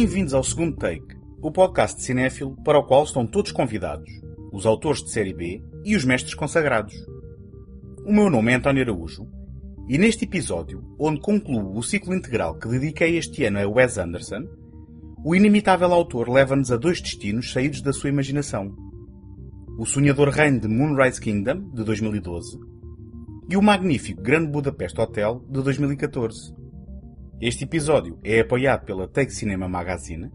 Bem-vindos ao segundo take, o podcast de cinéfilo para o qual estão todos convidados, os autores de série B e os mestres consagrados. O meu nome é António Araújo e neste episódio, onde concluo o ciclo integral que dediquei este ano a Wes Anderson, o inimitável autor leva-nos a dois destinos saídos da sua imaginação. O sonhador reino de Moonrise Kingdom, de 2012, e o magnífico Grande Budapeste Hotel, de 2014. Este episódio é apoiado pela Take Cinema Magazine,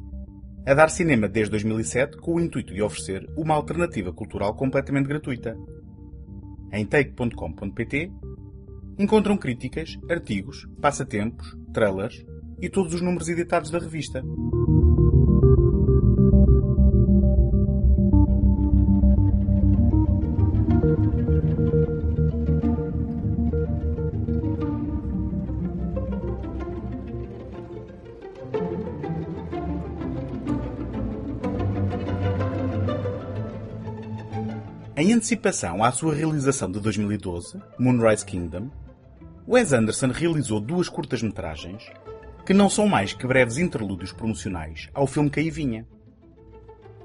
a dar cinema desde 2007 com o intuito de oferecer uma alternativa cultural completamente gratuita. Em take.com.pt encontram críticas, artigos, passatempos, trailers e todos os números editados da revista. Antecipação à sua realização de 2012, Moonrise Kingdom, Wes Anderson realizou duas curtas-metragens que não são mais que breves interlúdios promocionais ao filme que aí vinha.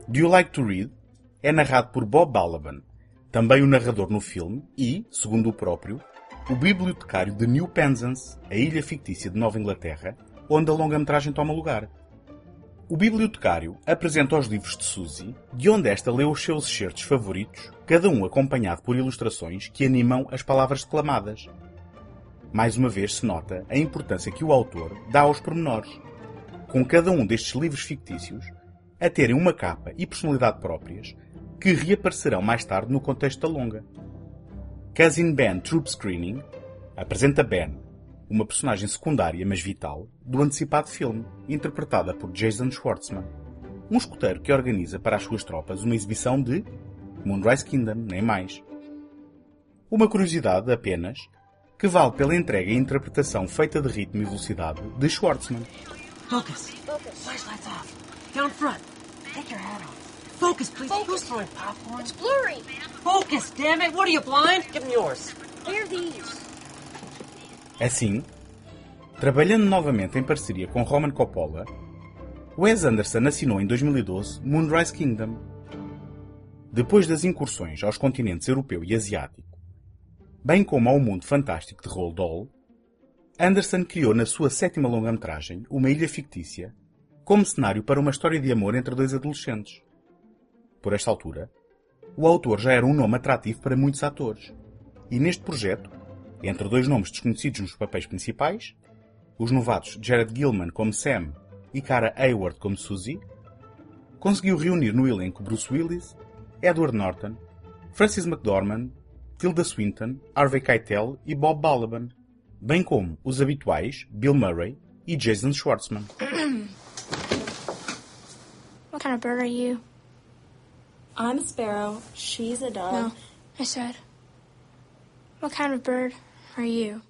Do You Like to Read é narrado por Bob Balaban, também o narrador no filme e, segundo o próprio, o bibliotecário de New Penzance, a ilha fictícia de Nova Inglaterra, onde a longa-metragem toma lugar. O bibliotecário apresenta os livros de Suzy, de onde esta lê os seus excertos favoritos, cada um acompanhado por ilustrações que animam as palavras declamadas. Mais uma vez se nota a importância que o autor dá aos pormenores, com cada um destes livros fictícios a terem uma capa e personalidade próprias que reaparecerão mais tarde no contexto da longa. Cousin Ben Troop Screening apresenta Ben, uma personagem secundária mas vital, do antecipado filme, interpretada por Jason Schwartzman, um escoteiro que organiza para as suas tropas uma exibição de Moonrise Kingdom, nem mais. Uma curiosidade apenas, que vale pela entrega e interpretação feita de ritmo e velocidade de Schwartzman. Focus. Focus. Flashlights off. Down front. Take your hat off. Focus, please. Focus. Who's throwing popcorn? It's blurry. Focus, damn it. What are you, blind? Give me yours. Here are these. Assim, trabalhando novamente em parceria com Roman Coppola, Wes Anderson assinou em 2012 Moonrise Kingdom. Depois das incursões aos continentes europeu e asiático, bem como ao mundo fantástico de Roald Dahl, Anderson criou na sua sétima longa-metragem uma ilha fictícia como cenário para uma história de amor entre dois adolescentes. Por esta altura, o autor já era um nome atrativo para muitos atores, e neste projeto entre dois nomes desconhecidos nos papéis principais, os novatos Jared Gilman como Sam e Cara Hayward como Suzy, conseguiu reunir no elenco Bruce Willis, Edward Norton, Francis McDormand, Tilda Swinton, Harvey Keitel e Bob Balaban, bem como os habituais Bill Murray e Jason Schwartzman. What kind of bird are you? I'm a sparrow. She's a dove. No, I said. What kind of bird are you?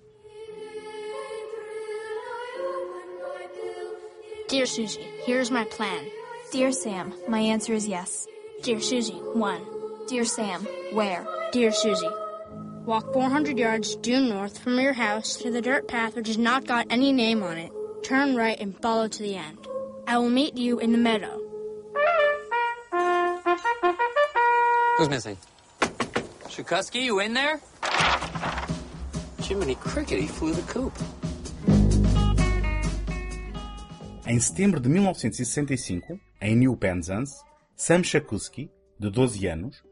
Dear Susie, here's my plan. Dear Sam, my answer is yes. Dear Susie, one. Dear Sam, where? Dear Susie, walk 400 yards due north from your house to the dirt path which has not got any name on it. Turn right and follow to the end. I will meet you in the meadow. Who's missing? Shukusky, you in there? Jiminy Cricket, he flew the coop. Em setembro de 1965, em New Penzance, Sam Shakusky, de 12 anos,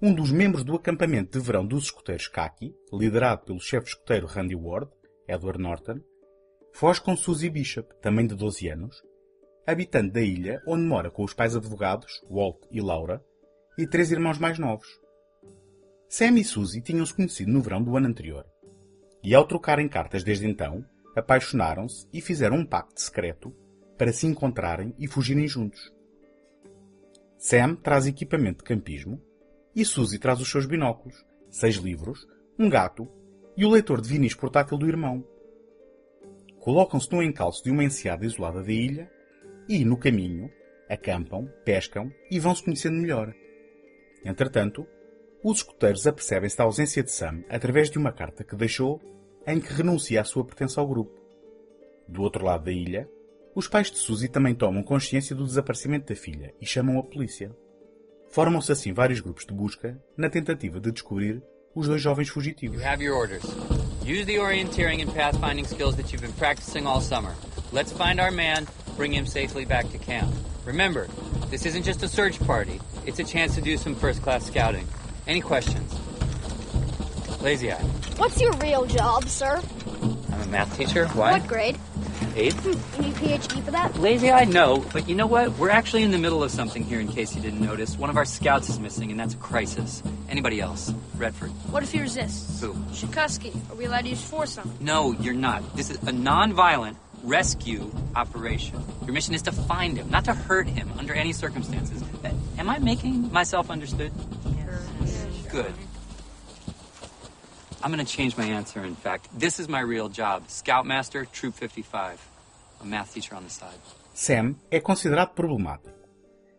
um dos membros do acampamento de verão dos escoteiros Kaki, liderado pelo chefe escoteiro Randy Ward, Edward Norton, foge com Susie Bishop, também de 12 anos, habitante da ilha onde mora com os pais advogados, Walt e Laura, e três irmãos mais novos. Sam e Susie tinham-se conhecido no verão do ano anterior, e ao trocarem cartas desde então, apaixonaram-se e fizeram um pacto secreto para se encontrarem e fugirem juntos. Sam traz equipamento de campismo e Suzy traz os seus binóculos, seis livros, um gato e o leitor de vinis portátil do irmão. Colocam-se no encalço de uma enseada isolada da ilha e, no caminho, acampam, pescam e vão se conhecendo melhor. Entretanto, os escuteiros apercebem-se da ausência de Sam através de uma carta que deixou em que renuncia à sua pertença ao grupo. Do outro lado da ilha, Os pais de Suzy também tomam consciência do desaparecimento da filha e chamam a polícia. Formam-se assim vários grupos de busca na tentativa de descobrir os dois jovens fugitivos. You have your orders. Use the orienteering and pathfinding skills that you've been practicing all summer. Let's find our man, bring him safely back to camp. Remember, this isn't just a search party. It's a chance to do some first-class scouting. Any questions? Lazy Eye. What's your real job, sir? I'm a math teacher. Why? What grade? Eighth? You need PhD for that? Lazy Eye, no. But you know what? We're actually in the middle of something here, in case you didn't notice. One of our scouts is missing, and that's a crisis. Anybody else? Redford. What if he resists? Who? Shikuski. Are we allowed to use force on him? No, you're not. This is a non-violent rescue operation. Your mission is to find him, not to hurt him under any circumstances. Am I making myself understood? Good. I'm going to change my answer, in fact. This is my real job. Scoutmaster, Troop 55. A math teacher on the side. Sam é considerado problemático.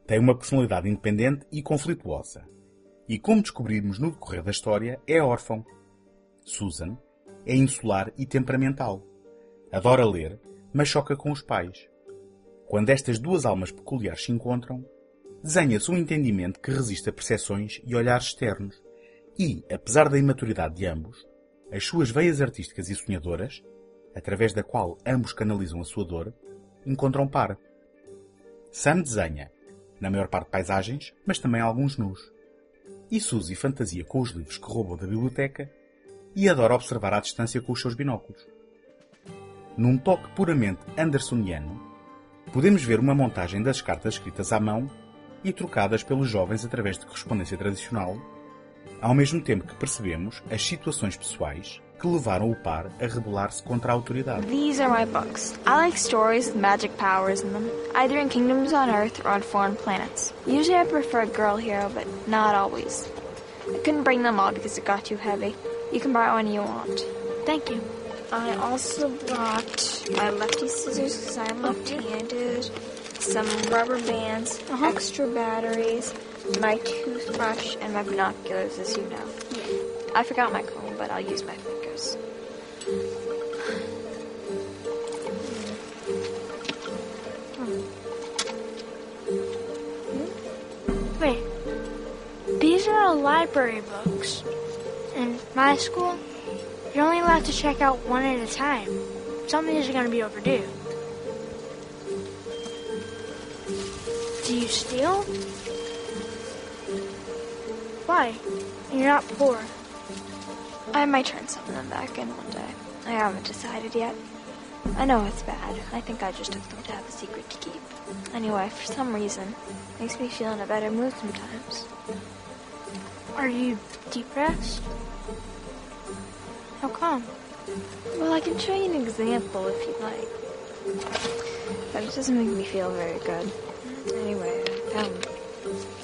Tem uma personalidade independente e conflituosa. E como descobrimos no decorrer da história, é órfão. Susan é insular e temperamental. Adora ler, mas choca com os pais. Quando estas duas almas peculiares se encontram, desenha-se um entendimento que resiste a percepções e olhares externos. E, apesar da imaturidade de ambos, as suas veias artísticas e sonhadoras, através da qual ambos canalizam a sua dor, encontram par. Sam desenha, na maior parte paisagens, mas também alguns nus. E Suzy fantasia com os livros que roubou da biblioteca e adora observar à distância com os seus binóculos. Num toque puramente andersoniano, podemos ver uma montagem das cartas escritas à mão e trocadas pelos jovens através de correspondência tradicional, ao mesmo tempo que percebemos as situações pessoais que levaram o par a rebelar-se contra a autoridade. These are my books. I like stories with magic powers in them, either in kingdoms on Earth or on foreign planets. Usually I prefer a girl hero, but not always. I couldn't bring them all because it got too heavy. You can borrow any you want. Thank you. I also brought my lefty scissors because I'm left-handed, some rubber bands, uh-huh. extra batteries, my toothbrush, and my binoculars, as you know. I forgot my comb, but I'll use my fingers. Hmm. Wait. These are all library books. In my school, you're only allowed to check out one at a time. Some of these are going to be overdue. Steal? Why? You're not poor. I might turn some of them back in one day. I haven't decided yet. I know it's bad. I think I just took them to have a secret to keep. Anyway, for some reason, makes me feel in a better mood sometimes. Are you depressed? How come? Well, I can show you an example if you'd like. But it doesn't make me feel very good. Anyway, I found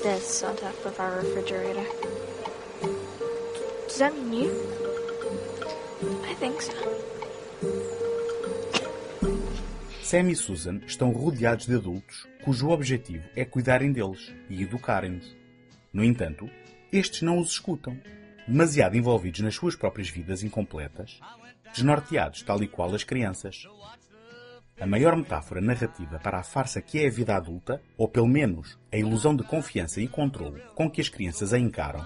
this on top of our refrigerator. Does that mean you? I think so. Sam e Susan estão rodeados de adultos cujo objetivo é cuidarem deles e educarem-nos. No entanto, estes não os escutam, demasiado envolvidos nas suas próprias vidas incompletas, desnorteados tal e qual as crianças. A maior metáfora narrativa para a farsa que é a vida adulta, ou pelo menos a ilusão de confiança e controle com que as crianças a encaram,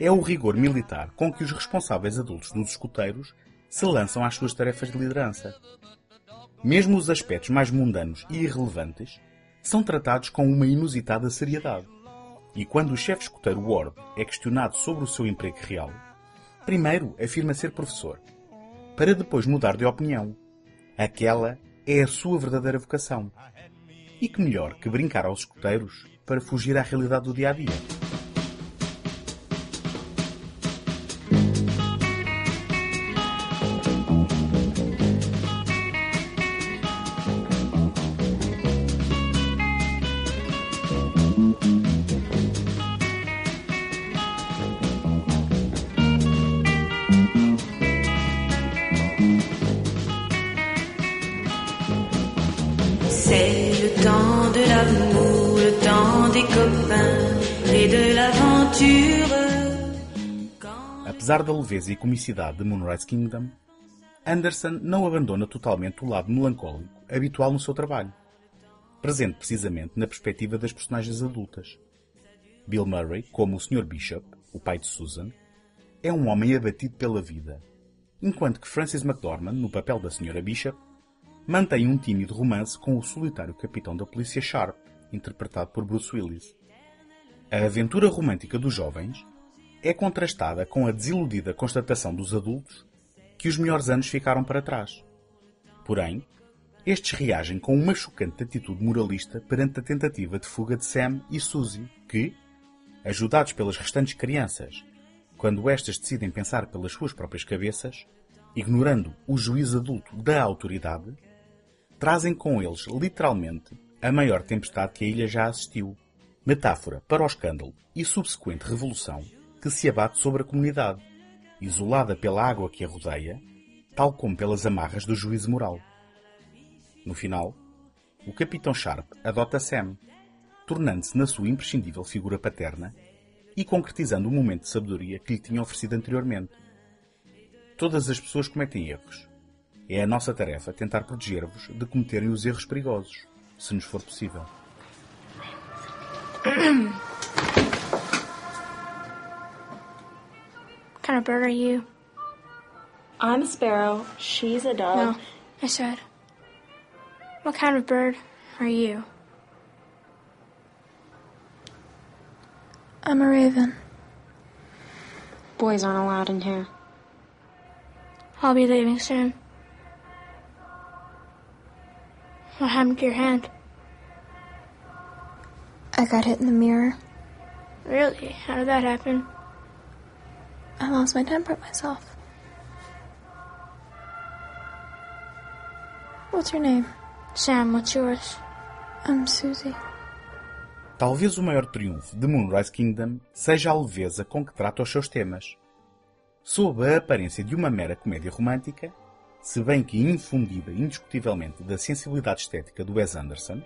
é o rigor militar com que os responsáveis adultos dos escuteiros se lançam às suas tarefas de liderança. Mesmo os aspectos mais mundanos e irrelevantes são tratados com uma inusitada seriedade. E quando o chefe escuteiro Ward é questionado sobre o seu emprego real, primeiro afirma ser professor, para depois mudar de opinião. Aquela é a sua verdadeira vocação. E que melhor que brincar aos escuteiros para fugir à realidade do dia a dia. Apesar da leveza e comicidade de Moonrise Kingdom, Anderson não abandona totalmente o lado melancólico habitual no seu trabalho, presente precisamente na perspectiva das personagens adultas. Bill Murray, como o Sr. Bishop, o pai de Susan, é um homem abatido pela vida, enquanto que Frances McDormand, no papel da Sra. Bishop, mantém um tímido romance com o solitário capitão da polícia Sharp, interpretado por Bruce Willis. A aventura romântica dos jovens é contrastada com a desiludida constatação dos adultos que os melhores anos ficaram para trás. Porém, estes reagem com uma chocante atitude moralista perante a tentativa de fuga de Sam e Suzy, que, ajudados pelas restantes crianças, quando estas decidem pensar pelas suas próprias cabeças, ignorando o juízo adulto da autoridade, trazem com eles, literalmente, a maior tempestade que a ilha já assistiu. Metáfora para o escândalo e subsequente revolução que se abate sobre a comunidade, isolada pela água que a rodeia, tal como pelas amarras do juízo moral. No final, o Capitão Sharp adota Sam, tornando-se na sua imprescindível figura paterna e concretizando o momento de sabedoria que lhe tinha oferecido anteriormente. Todas as pessoas cometem erros. É a nossa tarefa tentar proteger-vos de cometerem os erros perigosos, se nos for possível. kind of bird are you? I'm a sparrow. She's a dove. No, I said. What kind of bird are you? I'm a raven. Boys aren't allowed in here. I'll be leaving soon. What happened to your hand? I got hit in the mirror. Really? How did that happen? I lost my temper myself. What's your name? Sam, what's yours? I'm Susie. Talvez o maior triunfo de Moonrise Kingdom seja a leveza com que trata os seus temas. Sob a aparência de uma mera comédia romântica, se bem que infundida indiscutivelmente da sensibilidade estética do Wes Anderson,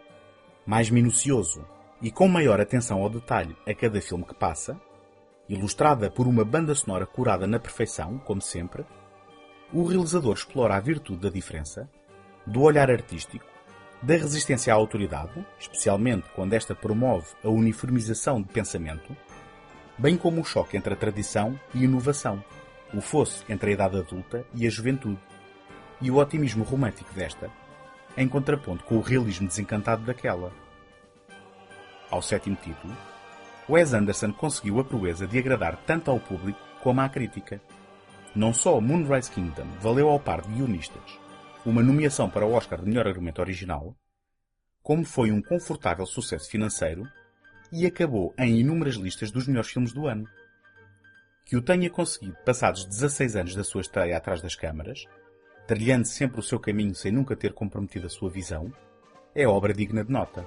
mais minucioso e com maior atenção ao detalhe a cada filme que passa, ilustrada por uma banda sonora curada na perfeição, como sempre, o realizador explora a virtude da diferença, do olhar artístico, da resistência à autoridade, especialmente quando esta promove a uniformização de pensamento, bem como o choque entre a tradição e inovação, o fosse entre a idade adulta e a juventude, e o otimismo romântico desta, em contraponto com o realismo desencantado daquela. Ao sétimo título, Wes Anderson conseguiu a proeza de agradar tanto ao público como à crítica. Não só Moonrise Kingdom valeu ao par de guionistas uma nomeação para o Oscar de melhor argumento original, como foi um confortável sucesso financeiro e acabou em inúmeras listas dos melhores filmes do ano. Que o tenha conseguido passados 16 anos da sua estreia atrás das câmaras, trilhando sempre o seu caminho sem nunca ter comprometido a sua visão, é obra digna de nota.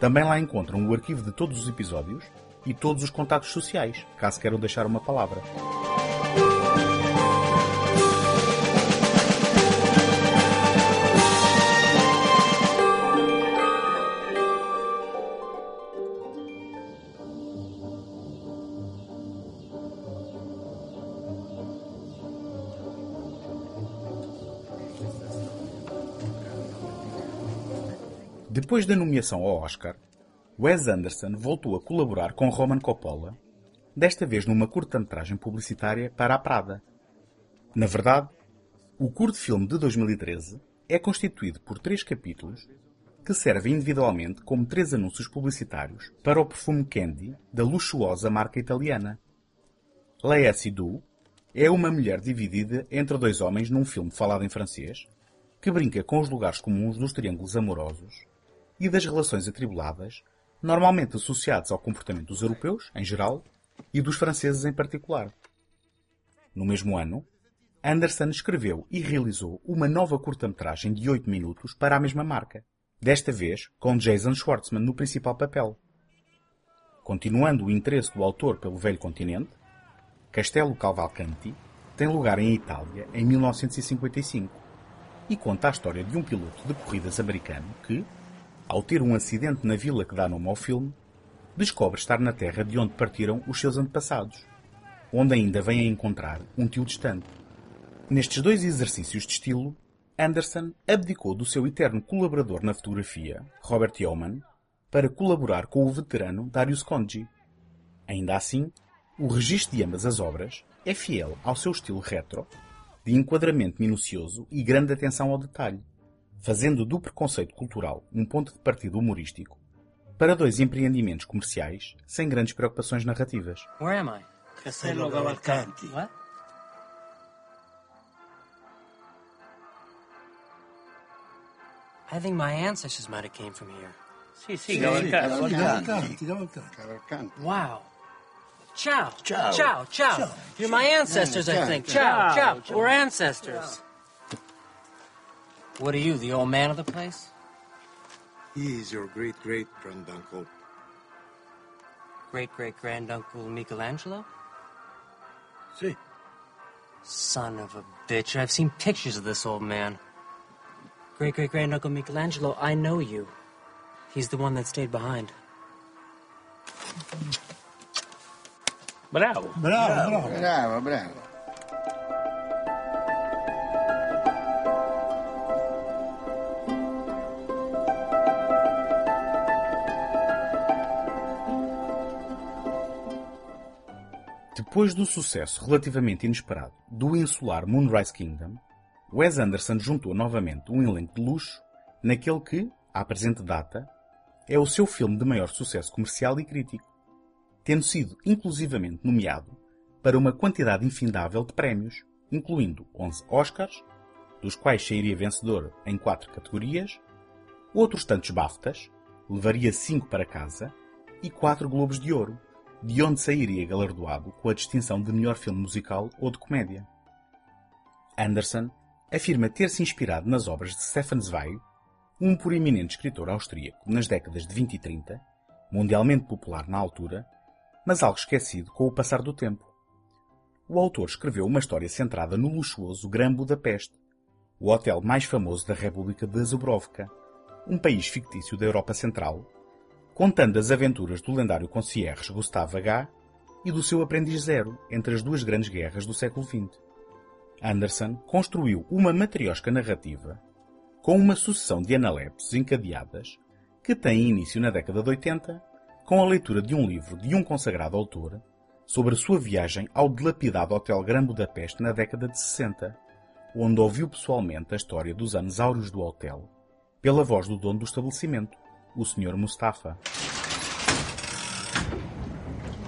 Também lá encontram o arquivo de todos os episódios e todos os contatos sociais, caso queiram deixar uma palavra. Depois da nomeação ao Oscar, Wes Anderson voltou a colaborar com Roman Coppola, desta vez numa curta-metragem publicitária para a Prada. Na verdade, o curto-filme de 2013 é constituído por três capítulos que servem individualmente como três anúncios publicitários para o perfume Candy da luxuosa marca italiana. Lea Sidou, é uma mulher dividida entre dois homens num filme falado em francês, que brinca com os lugares comuns dos triângulos amorosos e das relações atribuladas, normalmente associados ao comportamento dos europeus, em geral, e dos franceses em particular. No mesmo ano, Anderson escreveu e realizou uma nova curta-metragem de 8 minutos para a mesma marca, desta vez com Jason Schwartzman no principal papel. Continuando o interesse do autor pelo velho continente, Castelo Cavalcanti tem lugar em Itália em 1955 e conta a história de um piloto de corridas americano que, ao ter um acidente na vila que dá nome ao filme, descobre estar na terra de onde partiram os seus antepassados, onde ainda vem a encontrar um tio distante. Nestes dois exercícios de estilo, Anderson abdicou do seu eterno colaborador na fotografia, Robert Yeoman, para colaborar com o veterano Darius Conji. Ainda assim, o registro de ambas as obras é fiel ao seu estilo retro, de enquadramento minucioso e grande atenção ao detalhe, fazendo do preconceito cultural um ponto de partida humorístico para dois empreendimentos comerciais sem grandes preocupações narrativas. Where am I? Castello Cavalcanti. What? I think my ancestors might have came from here. Sì, sì, Cavalcanti. Cavalcanti, Cavalcanti. Wow. Ciao. Ciao. Ciao, ciao. Ciao. You're my ancestors, I think. Ciao, ciao. We're ancestors. What are you, the old man of the place? He is your great great granduncle. Great great granduncle Michelangelo? Sì. Son of a bitch. I've seen pictures of this old man. Great great granduncle Michelangelo, I know you. He's the one that stayed behind. Bravo. Bravo, bravo. Bravo, bravo. Depois do sucesso relativamente inesperado do insular Moonrise Kingdom, Wes Anderson juntou novamente um elenco de luxo naquele que, à presente data, é o seu filme de maior sucesso comercial e crítico, tendo sido inclusivamente nomeado para uma quantidade infindável de prémios, incluindo 11 Oscars, dos quais sairia vencedor em quatro categorias, outros tantos BAFTAs, levaria cinco para casa, e quatro Globos de Ouro, de onde sairia galardoado com a distinção de melhor filme musical ou de comédia. Anderson afirma ter se inspirado nas obras de Stefan Zweig, um proeminente escritor austríaco nas décadas de 20 e 30, mundialmente popular na altura, mas algo esquecido com o passar do tempo. O autor escreveu uma história centrada no luxuoso Gran Budapeste, o hotel mais famoso da República de Zubrovka, um país fictício da Europa Central, contando as aventuras do lendário concierge Gustave H. e do seu aprendiz Zero entre as duas grandes guerras do século XX. Anderson construiu uma matriosca narrativa com uma sucessão de analepses encadeadas que tem início na década de 80 com a leitura de um livro de um consagrado autor sobre a sua viagem ao dilapidado Hotel Gran Budapeste na década de 60, onde ouviu pessoalmente a história dos anos áureos do hotel, pela voz do dono do estabelecimento, o Sr. Mustafa.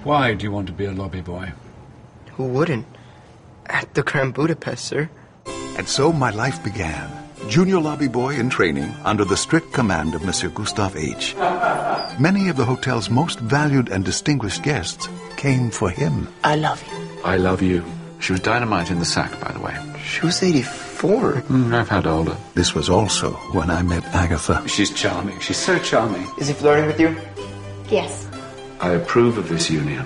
Why do you want to be a lobby boy? Who wouldn't? At the Grand Budapest, sir. And so my life began. Junior lobby boy in training under the strict command of Monsieur Gustave H. Many of the hotel's most valued and distinguished guests came for him. I love you. I love you. She was dynamite in the sack, by the way. She was 84. Mm, I've had older. This was also when I met Agatha. She's charming. She's so charming. Is he flirting with you? Yes. I approve of this union.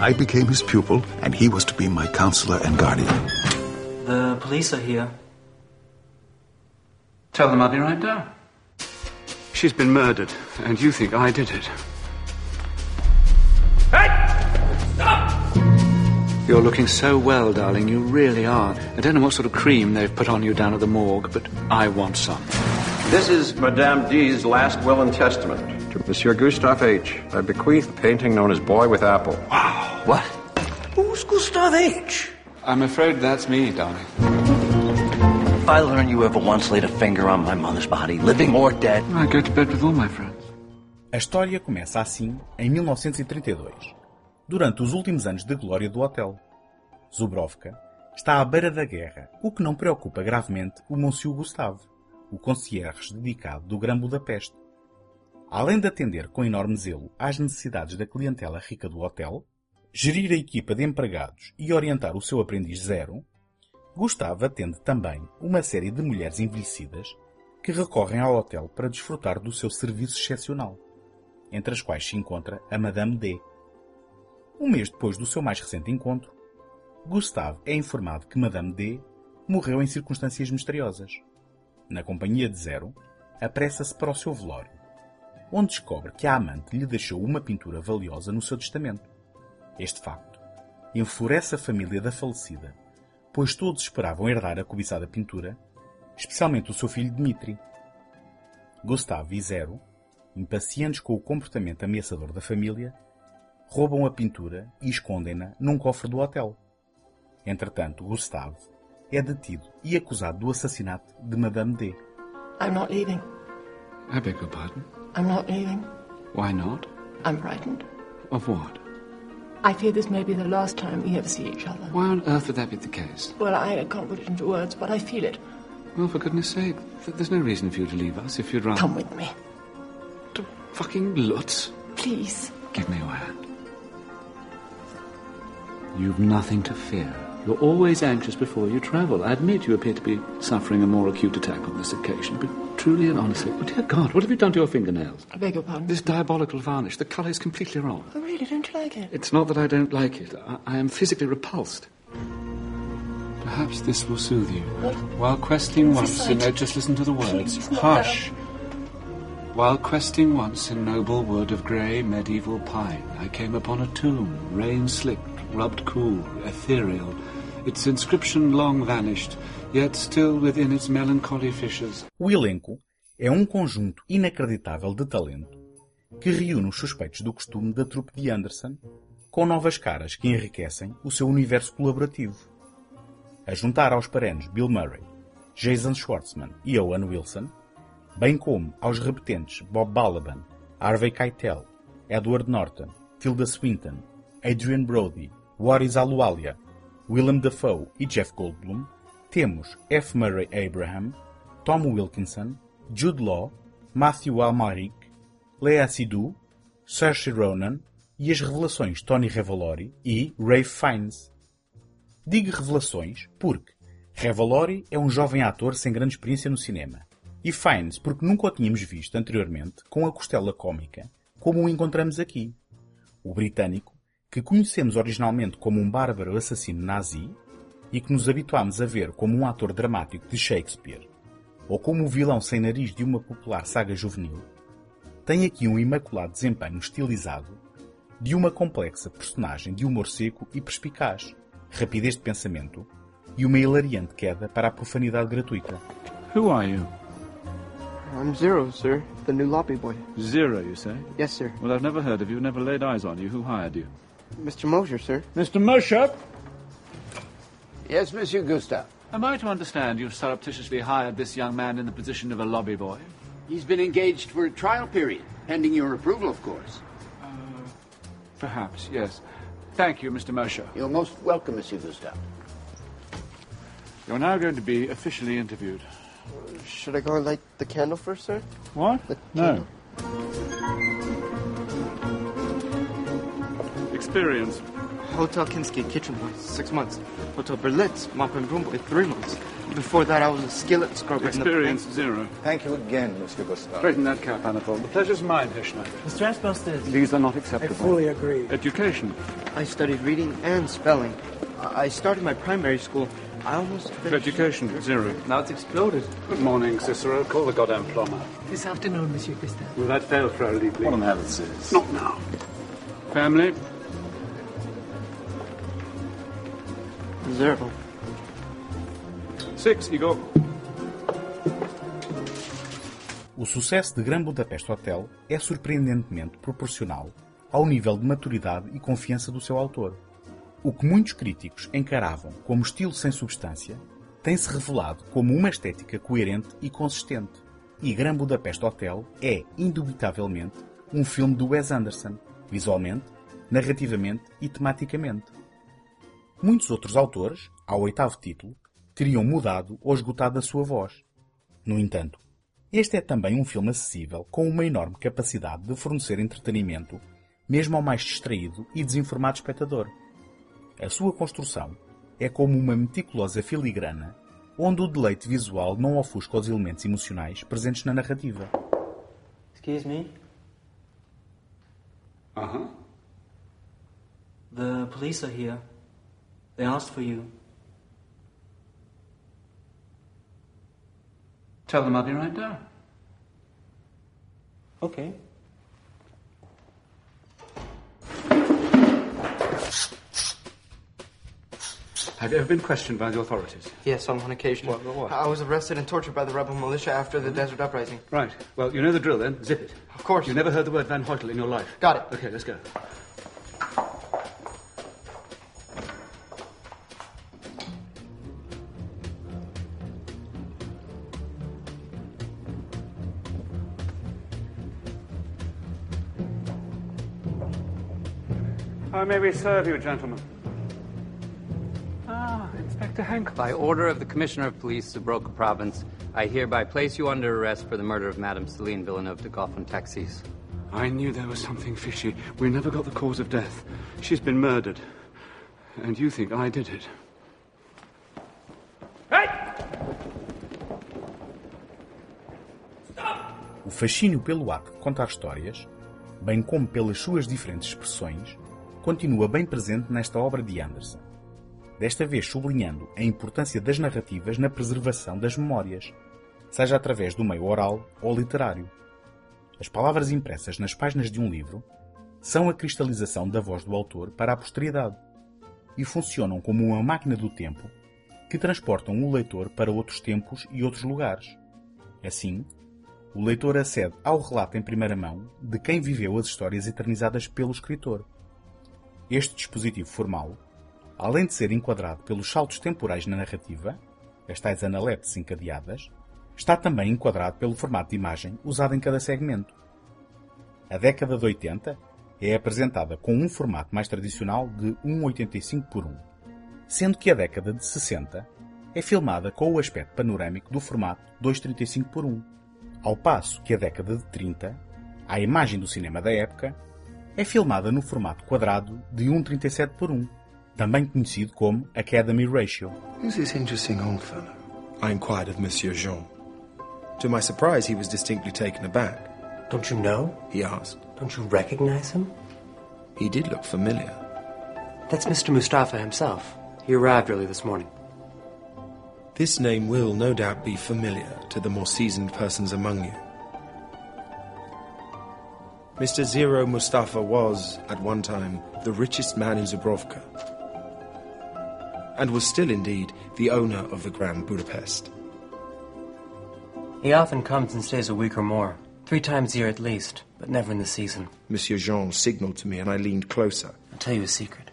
I became his pupil, and he was to be my counselor and guardian. The police are here. Tell them I'll be right down. She's been murdered, and you think I did it. You're looking so well, darling. You really are. I don't know what sort of cream they've put on you down at the morgue, but I want some. This is Madame D's last will and testament. To Monsieur Gustave H. I bequeath the painting known as Boy with Apple. Wow. What? Who's Gustave H? I'm afraid that's me, darling. If I learn you ever once laid a finger on my mother's body, living or dead, I go to bed with all my friends. A história começa assim em 1932, durante os últimos anos de glória do hotel. Zubrovka está à beira da guerra, o que não preocupa gravemente o Monsieur Gustave, o concierge dedicado do Gran Budapeste. Além de atender com enorme zelo às necessidades da clientela rica do hotel, gerir a equipa de empregados e orientar o seu aprendiz zero, Gustave atende também uma série de mulheres envelhecidas que recorrem ao hotel para desfrutar do seu serviço excepcional, entre as quais se encontra a Madame D. Um mês depois do seu mais recente encontro, Gustave é informado que Madame D morreu em circunstâncias misteriosas. Na companhia de Zero, apressa-se para o seu velório, onde descobre que a amante lhe deixou uma pintura valiosa no seu testamento. Este facto enfurece a família da falecida, pois todos esperavam herdar a cobiçada pintura, especialmente o seu filho Dmitri. Gustave e Zero, impacientes com o comportamento ameaçador da família, roubam a pintura e escondem-na num cofre do hotel. Entretanto, Gustave é detido e acusado do assassinato de Madame D. I'm not leaving. I beg your pardon? I'm not leaving. Why not? I'm frightened. Of what? I fear this may be the last time we ever see each other. Why on earth would that be the case? Well, I can't put it into words, but I feel it. Well, for goodness sake, th- there's no reason for you to leave us if you'd rather. Come with me. To fucking Lutz. Please. Give me your hand. You've nothing to fear. You're always anxious before you travel. I admit you appear to be suffering a more acute attack on this occasion, but truly and honestly, oh dear God, what have you done to your fingernails? I beg your pardon. This diabolical varnish, the colour is completely wrong. Oh, really? Don't you like it? It's not that I don't like it. I, I am physically repulsed. Perhaps this will soothe you. While questing once in... No, just listen to the words. Please, Hush! While questing once in noble wood of grey medieval pine, I came upon a tomb, rain-slicked, rubbed cool, ethereal, its inscription long vanished, yet still within its melancholy fissures. O elenco é um conjunto inacreditável de talento que reúne os suspeitos do costume da trupe de Anderson com novas caras que enriquecem o seu universo colaborativo. A juntar aos parenos Bill Murray, Jason Schwartzman e Owen Wilson, bem como aos repetentes Bob Balaban, Harvey Keitel, Edward Norton, Tilda Swinton, Adrian Brody, Waris Alualia, Willem Dafoe e Jeff Goldblum, temos F. Murray Abraham, Tom Wilkinson, Jude Law, Matthew Almaric, Lea Seydoux, Saoirse Ronan e as revelações Tony Revolori e Ray Fiennes. Digo revelações porque Revolori é um jovem ator sem grande experiência no cinema e Fiennes porque nunca o tínhamos visto anteriormente com a costela cômica como o encontramos aqui. O britânico, que conhecemos originalmente como um bárbaro assassino nazi e que nos habituámos a ver como um ator dramático de Shakespeare ou como o vilão sem nariz de uma popular saga juvenil, tem aqui um imaculado desempenho estilizado de uma complexa personagem de humor seco e perspicaz, rapidez de pensamento e uma hilariante queda para a profanidade gratuita. Who are you? I'm Zero, sir. The new lobby boy. Zero, you say? Yes, sir. Well, I've never heard of you, never laid eyes on you. Who hired you? Mr. Mosher, sir. Mr. Mosher? Yes, Monsieur Gustave. Am I to understand you've surreptitiously hired this young man in the position of a lobby boy? He's been engaged for a trial period, pending your approval, of course. Uh, perhaps, yes. Thank you, Mr. Mosher. You're most welcome, Monsieur Gustave. You're now going to be officially interviewed. Should I go and light the candle first, sir? What? The No. Experience. Hotel Kinski kitchen boy, six months. Hotel Berlitz, mop and broom boy, three months. Before that, I was a skillet scrubber. in the- Experience zero. Thank you again, Mr. Gustave. Straighten that cap, Anatole. The pleasure's mine, Hirschner. The stress busters. These are not acceptable. I fully agree. Education. I studied reading and spelling. I I started my primary school. I almost finished. Education zero. Now it's exploded. Good morning, Cicero. Call the goddamn plumber. This afternoon, Monsieur Gustave. Will that fail, Frau Liebling? What on heaven's is? Not now. Family. Six, Igor. O sucesso de Grand Budapest Hotel é surpreendentemente proporcional ao nível de maturidade e confiança do seu autor. O que muitos críticos encaravam como estilo sem substância tem-se revelado como uma estética coerente e consistente. E Grand Budapest Hotel é, indubitavelmente, um filme do Wes Anderson, visualmente, narrativamente e tematicamente. Muitos outros autores, ao oitavo título, teriam mudado ou esgotado a sua voz. No entanto, este é também um filme acessível com uma enorme capacidade de fornecer entretenimento, mesmo ao mais distraído e desinformado espectador. A sua construção é como uma meticulosa filigrana, onde o deleite visual não ofusca os elementos emocionais presentes na narrativa. Excuse me? Uh-huh. The police are here. They asked for you. Tell them I'll be right down. Okay. Have you ever been questioned by the authorities? Yes, on one occasion. What- what- what? I was arrested and tortured by the rebel militia after the mm-hmm. desert uprising. Right. Well, you know the drill then. Zip it. Of course. You never heard the word Van Hoytel in your life. Got it. Okay, let's go. May we serve you, gentlemen? Ah, Inspector Hank. By order of the Commissioner of Police, Subroka Province, I hereby place you under arrest for the murder of Madame Celine Villeneuve de Goffin Taxis. I knew there was something fishy. We never got the cause of death. She's been murdered. And you think I did it. Hey! Stop! O fascínio pelo ato de contar histórias, bem como pelas suas diferentes expressões, continua bem presente nesta obra de Anderson. Desta vez sublinhando a importância das narrativas na preservação das memórias, seja através do meio oral ou literário. As palavras impressas nas páginas de um livro são a cristalização da voz do autor para a posteridade e funcionam como uma máquina do tempo que transportam o leitor para outros tempos e outros lugares. Assim, o leitor acede ao relato em primeira mão de quem viveu as histórias eternizadas pelo escritor. Este dispositivo formal, além de ser enquadrado pelos saltos temporais na narrativa, as tais analepses encadeadas, está também enquadrado pelo formato de imagem usado em cada segmento. A década de 80 é apresentada com um formato mais tradicional de 1,85 por 1, sendo que a década de 60 é filmada com o aspecto panorâmico do formato 2,35 por 1, ao passo que a década de 30, a imagem do cinema da época, é filmada no formato quadrado de 1,37 por 1, também conhecido como Academy Ratio. Who's this interesting old fellow? I inquired of Monsieur Jean. To my surprise, he was distinctly taken aback. Don't you know? He asked. Don't you recognize him? He did look familiar. That's Mr. Mustafa himself. He arrived early this morning. This name will no doubt be familiar to the more seasoned persons among you. Mr. Zero Mustafa was, at one time, the richest man in Zubrovka, and was still indeed the owner of the Grand Budapest. He often comes and stays a week or more. Three times a year at least, but never in the season. Monsieur Jean signaled to me, and I leaned closer. I'll tell you a secret.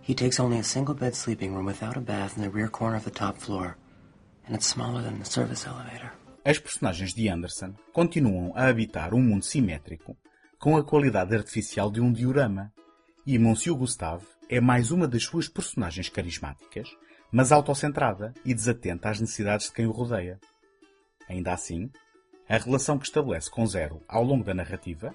He takes only a single bed sleeping room without a bath in the rear corner of the top floor, and it's smaller than the service elevator. As personagens de Anderson continuam a habitar um mundo simétrico com a qualidade artificial de um diorama, e Monsieur Gustave é mais uma das suas personagens carismáticas, mas autocentrada e desatenta às necessidades de quem o rodeia. Ainda assim, a relação que estabelece com Zero ao longo da narrativa,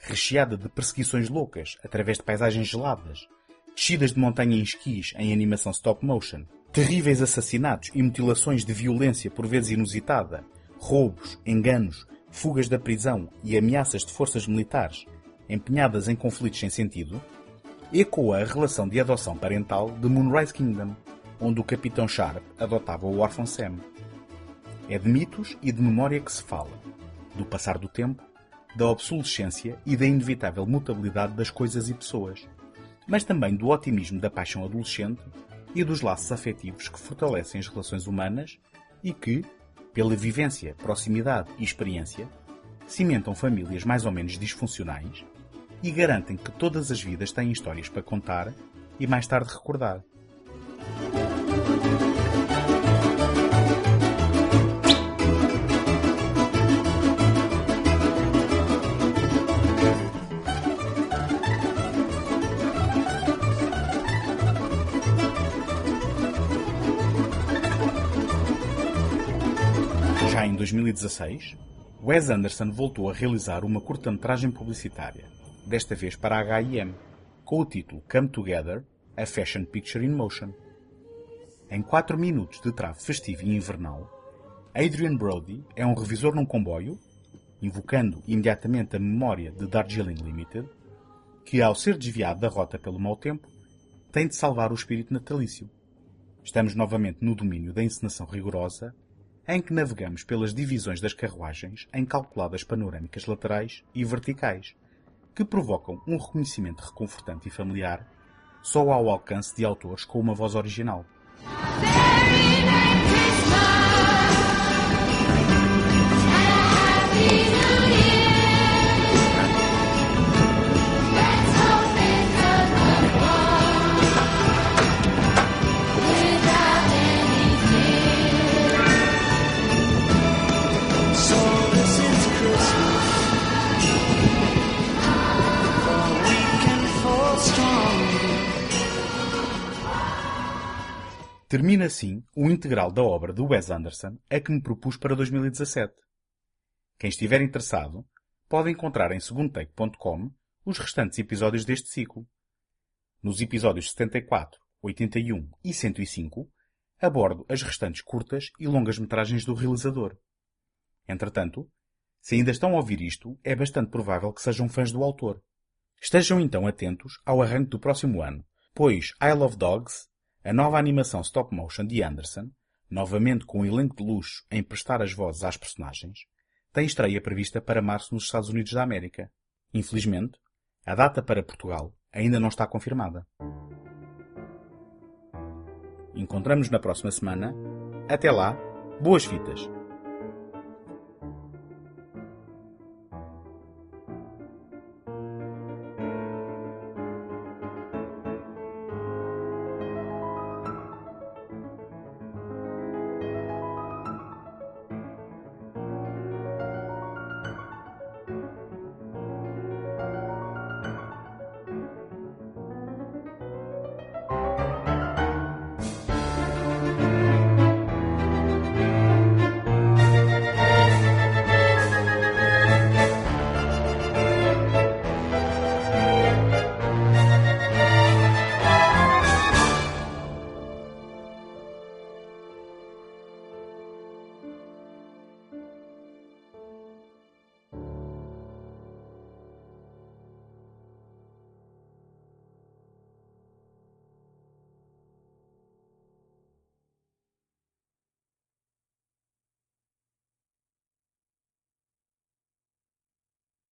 recheada de perseguições loucas através de paisagens geladas, descidas de montanha em esquis em animação stop motion, terríveis assassinatos e mutilações de violência por vezes inusitada, roubos, enganos, fugas da prisão e ameaças de forças militares empenhadas em conflitos sem sentido, ecoa a relação de adoção parental de Moonrise Kingdom, onde o Capitão Sharp adotava o órfão Sam. É de mitos e de memória que se fala, do passar do tempo, da obsolescência e da inevitável mutabilidade das coisas e pessoas, mas também do otimismo da paixão adolescente e dos laços afetivos que fortalecem as relações humanas e que, pela vivência, proximidade e experiência, cimentam famílias mais ou menos disfuncionais e garantem que todas as vidas têm histórias para contar e mais tarde recordar. Já em 2016, Wes Anderson voltou a realizar uma curta-metragem publicitária, desta vez para a H&M, com o título Come Together, A Fashion Picture in Motion. Em 4 minutos de trave festivo e invernal, Adrian Brody é um revisor num comboio, invocando imediatamente a memória de Darjeeling Limited, que, ao ser desviado da rota pelo mau tempo, tem de salvar o espírito natalício. Estamos novamente no domínio da encenação rigorosa, em que navegamos pelas divisões das carruagens em calculadas panorâmicas laterais e verticais, que provocam um reconhecimento reconfortante e familiar só ao alcance de autores com uma voz original. Termina assim o integral da obra de Wes Anderson a que me propus para 2017. Quem estiver interessado pode encontrar em segundotake.com os restantes episódios deste ciclo. Nos episódios 74, 81 e 105 abordo as restantes curtas e longas metragens do realizador. Entretanto, se ainda estão a ouvir isto, é bastante provável que sejam fãs do autor. Estejam então atentos ao arranque do próximo ano, pois I Love Dogs, a nova animação stop motion de Anderson, novamente com um elenco de luxo em prestar as vozes às personagens, tem estreia prevista para março nos Estados Unidos da América. Infelizmente, a data para Portugal ainda não está confirmada. Encontramos na próxima semana. Até lá, boas fitas!